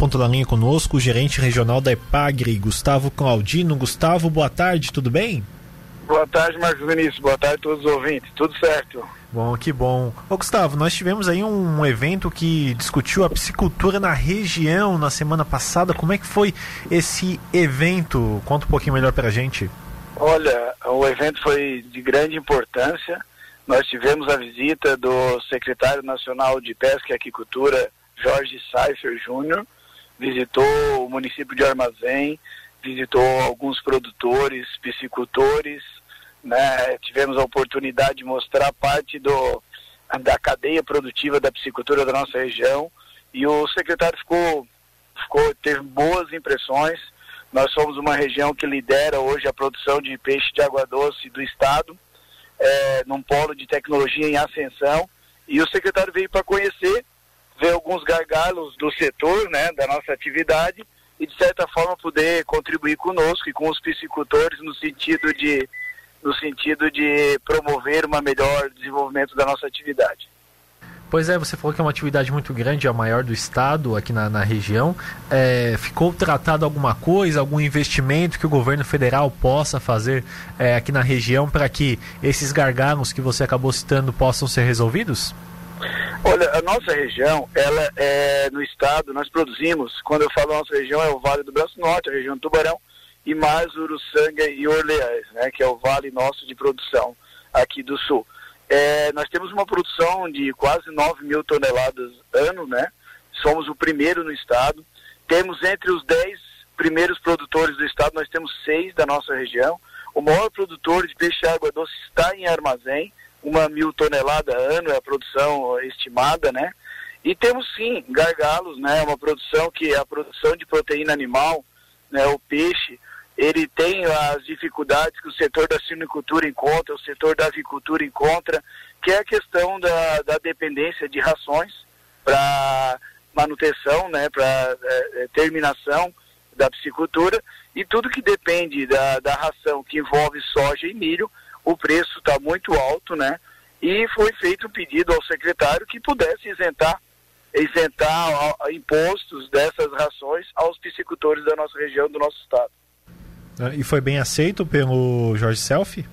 ponto da linha conosco o gerente regional da EPAGRE, Gustavo Claudino. Gustavo, boa tarde, tudo bem? Boa tarde, Marcos Vinícius. Boa tarde a todos os ouvintes. Tudo certo. Bom, que bom. Ô Gustavo, nós tivemos aí um evento que discutiu a piscicultura na região na semana passada. Como é que foi esse evento? Conta um pouquinho melhor para a gente. Olha, o evento foi de grande importância. Nós tivemos a visita do secretário nacional de Pesca e Aquicultura, Jorge Seifer Júnior, visitou o município de Armazém, visitou alguns produtores, piscicultores, né? tivemos a oportunidade de mostrar parte do, da cadeia produtiva da piscicultura da nossa região e o secretário ficou, ficou teve boas impressões. Nós somos uma região que lidera hoje a produção de peixe de água doce do estado, é, num polo de tecnologia em ascensão, e o secretário veio para conhecer ver alguns gargalos do setor, né, da nossa atividade e de certa forma poder contribuir conosco e com os piscicultores no sentido de no sentido de promover uma melhor desenvolvimento da nossa atividade. Pois é, você falou que é uma atividade muito grande, a maior do estado aqui na, na região. É, ficou tratado alguma coisa, algum investimento que o governo federal possa fazer é, aqui na região para que esses gargalos que você acabou citando possam ser resolvidos? Olha, a nossa região, ela é no estado, nós produzimos, quando eu falo nossa região, é o Vale do Braço Norte, a região do Tubarão, e mais Uruçanga e Orleans, né, que é o vale nosso de produção aqui do sul. É, nós temos uma produção de quase 9 mil toneladas ano, né? Somos o primeiro no estado. Temos entre os 10 primeiros produtores do estado, nós temos seis da nossa região. O maior produtor de peixe água doce está em armazém, uma mil toneladas ano é a produção estimada, né? E temos sim gargalos, né? Uma produção que é a produção de proteína animal, né? O peixe, ele tem as dificuldades que o setor da silvicultura encontra, o setor da avicultura encontra, que é a questão da, da dependência de rações para manutenção, né? Para é, é, terminação da piscicultura e tudo que depende da, da ração que envolve soja e milho o preço está muito alto, né? E foi feito um pedido ao secretário que pudesse isentar isentar impostos dessas rações aos piscicultores da nossa região, do nosso estado. Ah, e foi bem aceito pelo Jorge Selfie?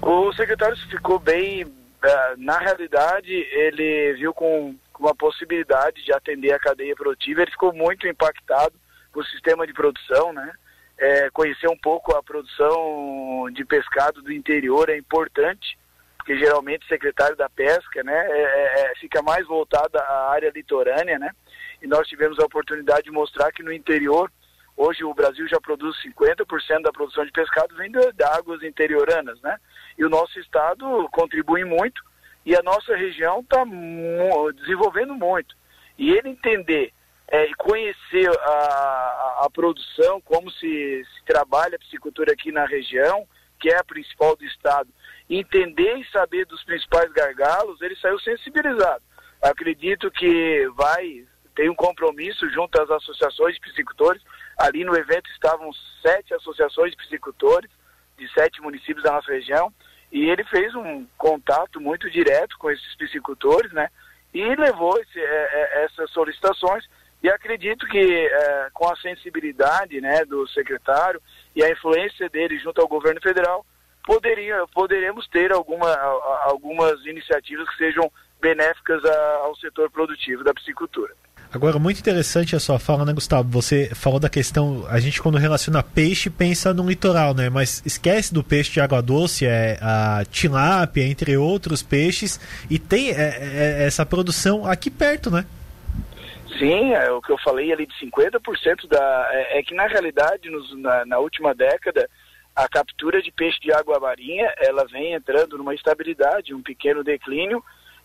O secretário ficou bem. Eh, na realidade, ele viu com uma possibilidade de atender a cadeia produtiva. Ele ficou muito impactado com o sistema de produção, né? É, conhecer um pouco a produção de pescado do interior é importante, porque geralmente o secretário da pesca né, é, é, é fica mais voltado à área litorânea, né? E nós tivemos a oportunidade de mostrar que no interior, hoje o Brasil já produz 50% da produção de pescado vem de, de águas interioranas, né? E o nosso estado contribui muito e a nossa região está desenvolvendo muito. E ele entender é, e conhecer a, a, produção, como se, se trabalha a piscicultura aqui na região, que é a principal do estado, entender e saber dos principais gargalos, ele saiu sensibilizado. Acredito que vai ter um compromisso junto às associações de piscicultores. Ali no evento estavam sete associações de piscicultores de sete municípios da nossa região e ele fez um contato muito direto com esses piscicultores, né? E levou esse, é, é, essas solicitações e acredito que é, com a sensibilidade né, do secretário e a influência dele junto ao governo federal, poderia, poderemos ter alguma, algumas iniciativas que sejam benéficas ao setor produtivo da piscicultura. Agora, muito interessante a sua fala, né, Gustavo? Você falou da questão, a gente quando relaciona peixe pensa no litoral, né? Mas esquece do peixe de água doce, é a tilápia, entre outros peixes, e tem é, é, essa produção aqui perto, né? Sim, é o que eu falei ali de 50% da. É, é, que na realidade, nos, na, na, última década, a captura de peixe de água marinha ela vem entrando numa estabilidade, um pequeno declínio,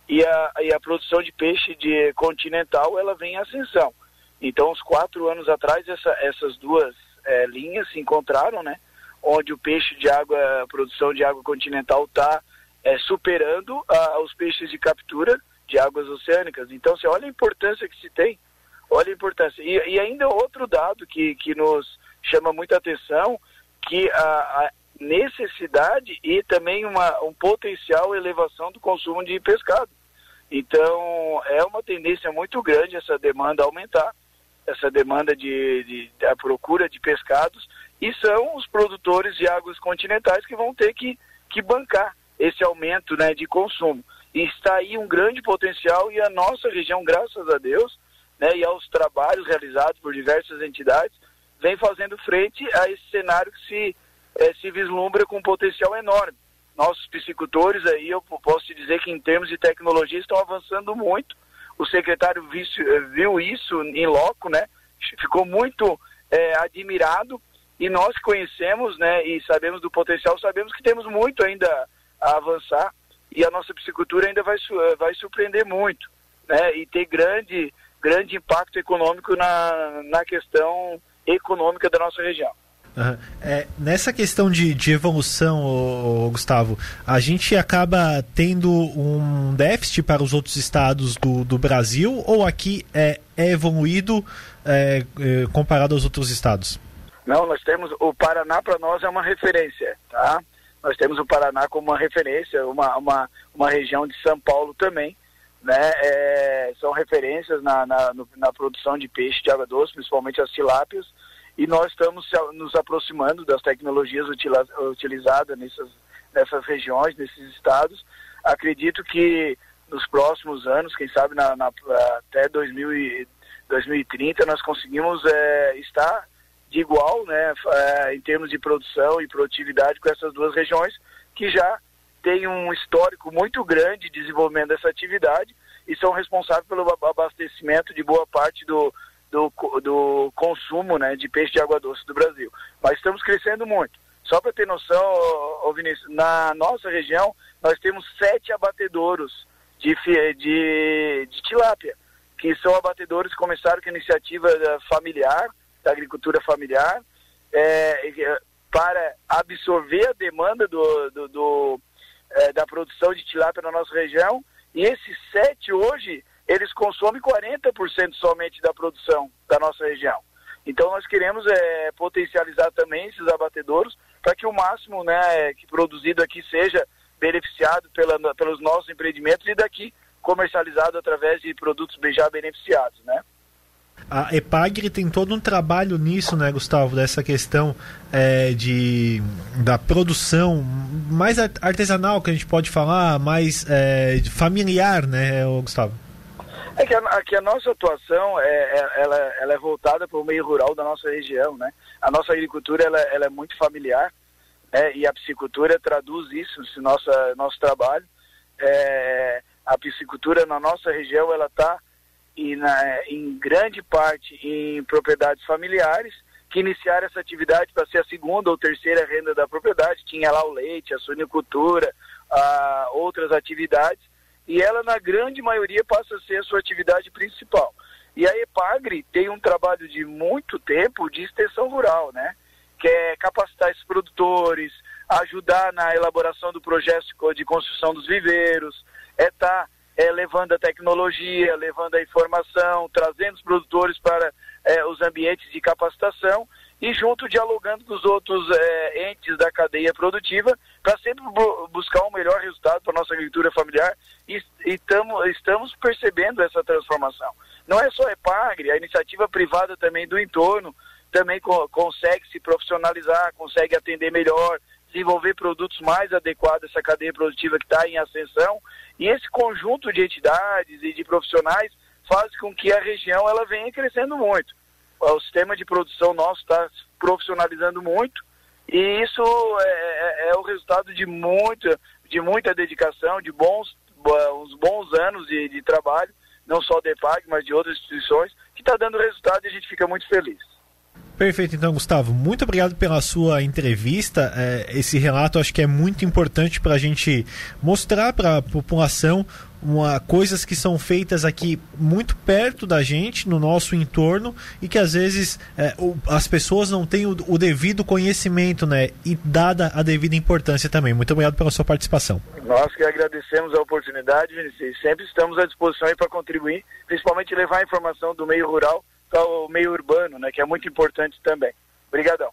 e a, e a produção de peixe de continental ela vem em ascensão. Então, uns quatro anos atrás, essa, essas duas é, linhas se encontraram, né? Onde o peixe de água, a produção de água continental está é, superando a, os peixes de captura de águas oceânicas. Então, você olha a importância que se tem, olha a importância. E, e ainda outro dado que, que nos chama muita atenção, que a, a necessidade e também uma um potencial elevação do consumo de pescado. Então, é uma tendência muito grande essa demanda aumentar. essa demanda de, de, de procura de pescados e são os produtores de águas continentais que vão ter que, que bancar esse aumento né, de consumo. E está aí um grande potencial e a nossa região, graças a Deus, né, e aos trabalhos realizados por diversas entidades, vem fazendo frente a esse cenário que se, é, se vislumbra com um potencial enorme. Nossos piscicultores aí, eu posso te dizer que em termos de tecnologia estão avançando muito. O secretário viu, viu isso em loco, né? Ficou muito é, admirado e nós conhecemos, né, e sabemos do potencial, sabemos que temos muito ainda a avançar e a nossa piscicultura ainda vai, vai surpreender muito, né, e ter grande, grande impacto econômico na, na questão econômica da nossa região. Uhum. É, nessa questão de, de evolução, ô, ô, Gustavo, a gente acaba tendo um déficit para os outros estados do, do Brasil ou aqui é, é evoluído é, é comparado aos outros estados? Não, nós temos o Paraná para nós é uma referência, tá? Nós temos o Paraná como uma referência, uma, uma, uma região de São Paulo também, né? É, são referências na, na, na, produção de peixe de água doce, principalmente as tilápias, e nós estamos nos aproximando das tecnologias utilizadas nessas, nessas regiões, nesses estados. Acredito que nos próximos anos, quem sabe na, na até 2000 e, 2030, nós conseguimos é, estar de igual, né, é, em termos de produção e produtividade com essas duas regiões que já têm um histórico muito grande de desenvolvimento dessa atividade e são responsáveis pelo abastecimento de boa parte do, do, do consumo né, de peixe de água doce do Brasil. Mas estamos crescendo muito. Só para ter noção, ô, Vinícius, na nossa região nós temos sete abatedouros de, de, de tilápia, que são abatedouros que começaram com iniciativa familiar, da agricultura familiar, é, é, para absorver a demanda do, do, do é, da produção de tilápia na nossa região. E esses sete hoje, eles consomem 40% somente da produção da nossa região. Então nós queremos é, potencializar também esses abatedouros para que o máximo né, que produzido aqui seja beneficiado pela, pelos nossos empreendimentos e daqui comercializado através de produtos já beneficiados, né? A Epagre tem todo um trabalho nisso, né, Gustavo, dessa questão é, de, da produção mais artesanal que a gente pode falar, mais é, familiar, né, Gustavo? É que a, que a nossa atuação é, é, ela, ela é voltada para o meio rural da nossa região, né? A nossa agricultura ela, ela é muito familiar né? e a piscicultura traduz isso, esse nosso, trabalho. É, a piscicultura na nossa região ela está e na, em grande parte em propriedades familiares que iniciaram essa atividade para ser a segunda ou terceira renda da propriedade. Tinha lá o leite, a suinicultura, a, outras atividades, e ela, na grande maioria, passa a ser a sua atividade principal. E a EPAGRE tem um trabalho de muito tempo de extensão rural, né? Que é capacitar esses produtores, ajudar na elaboração do projeto de construção dos viveiros, é estar tá é, levando a tecnologia, levando a informação, trazendo os produtores para é, os ambientes de capacitação e junto dialogando com os outros é, entes da cadeia produtiva para sempre bu buscar um melhor resultado para a nossa agricultura familiar e, e tamo, estamos percebendo essa transformação. Não é só a EPAGRE, a iniciativa privada também do entorno também co consegue se profissionalizar, consegue atender melhor, desenvolver produtos mais adequados a essa cadeia produtiva que está em ascensão. E esse conjunto de entidades e de profissionais faz com que a região ela venha crescendo muito. O sistema de produção nosso está profissionalizando muito e isso é, é, é, o resultado de muita, de muita dedicação, de bons, uns bons anos de, de trabalho, não só da EPAG, mas de outras instituições, que está dando resultado e a gente fica muito feliz. Perfeito, então, Gustavo, muito obrigado pela sua entrevista. É, esse relato acho que é muito importante para a gente mostrar para a população uma, coisas que são feitas aqui muito perto da gente, no nosso entorno, e que às vezes é, as pessoas não têm o, o, devido conhecimento, né? E dada a devida importância também. Muito obrigado pela sua participação. Nós que agradecemos a oportunidade, e sempre estamos à disposição para contribuir, principalmente levar a informação do meio rural ao meio urbano, né, que é muito importante também. Obrigadão.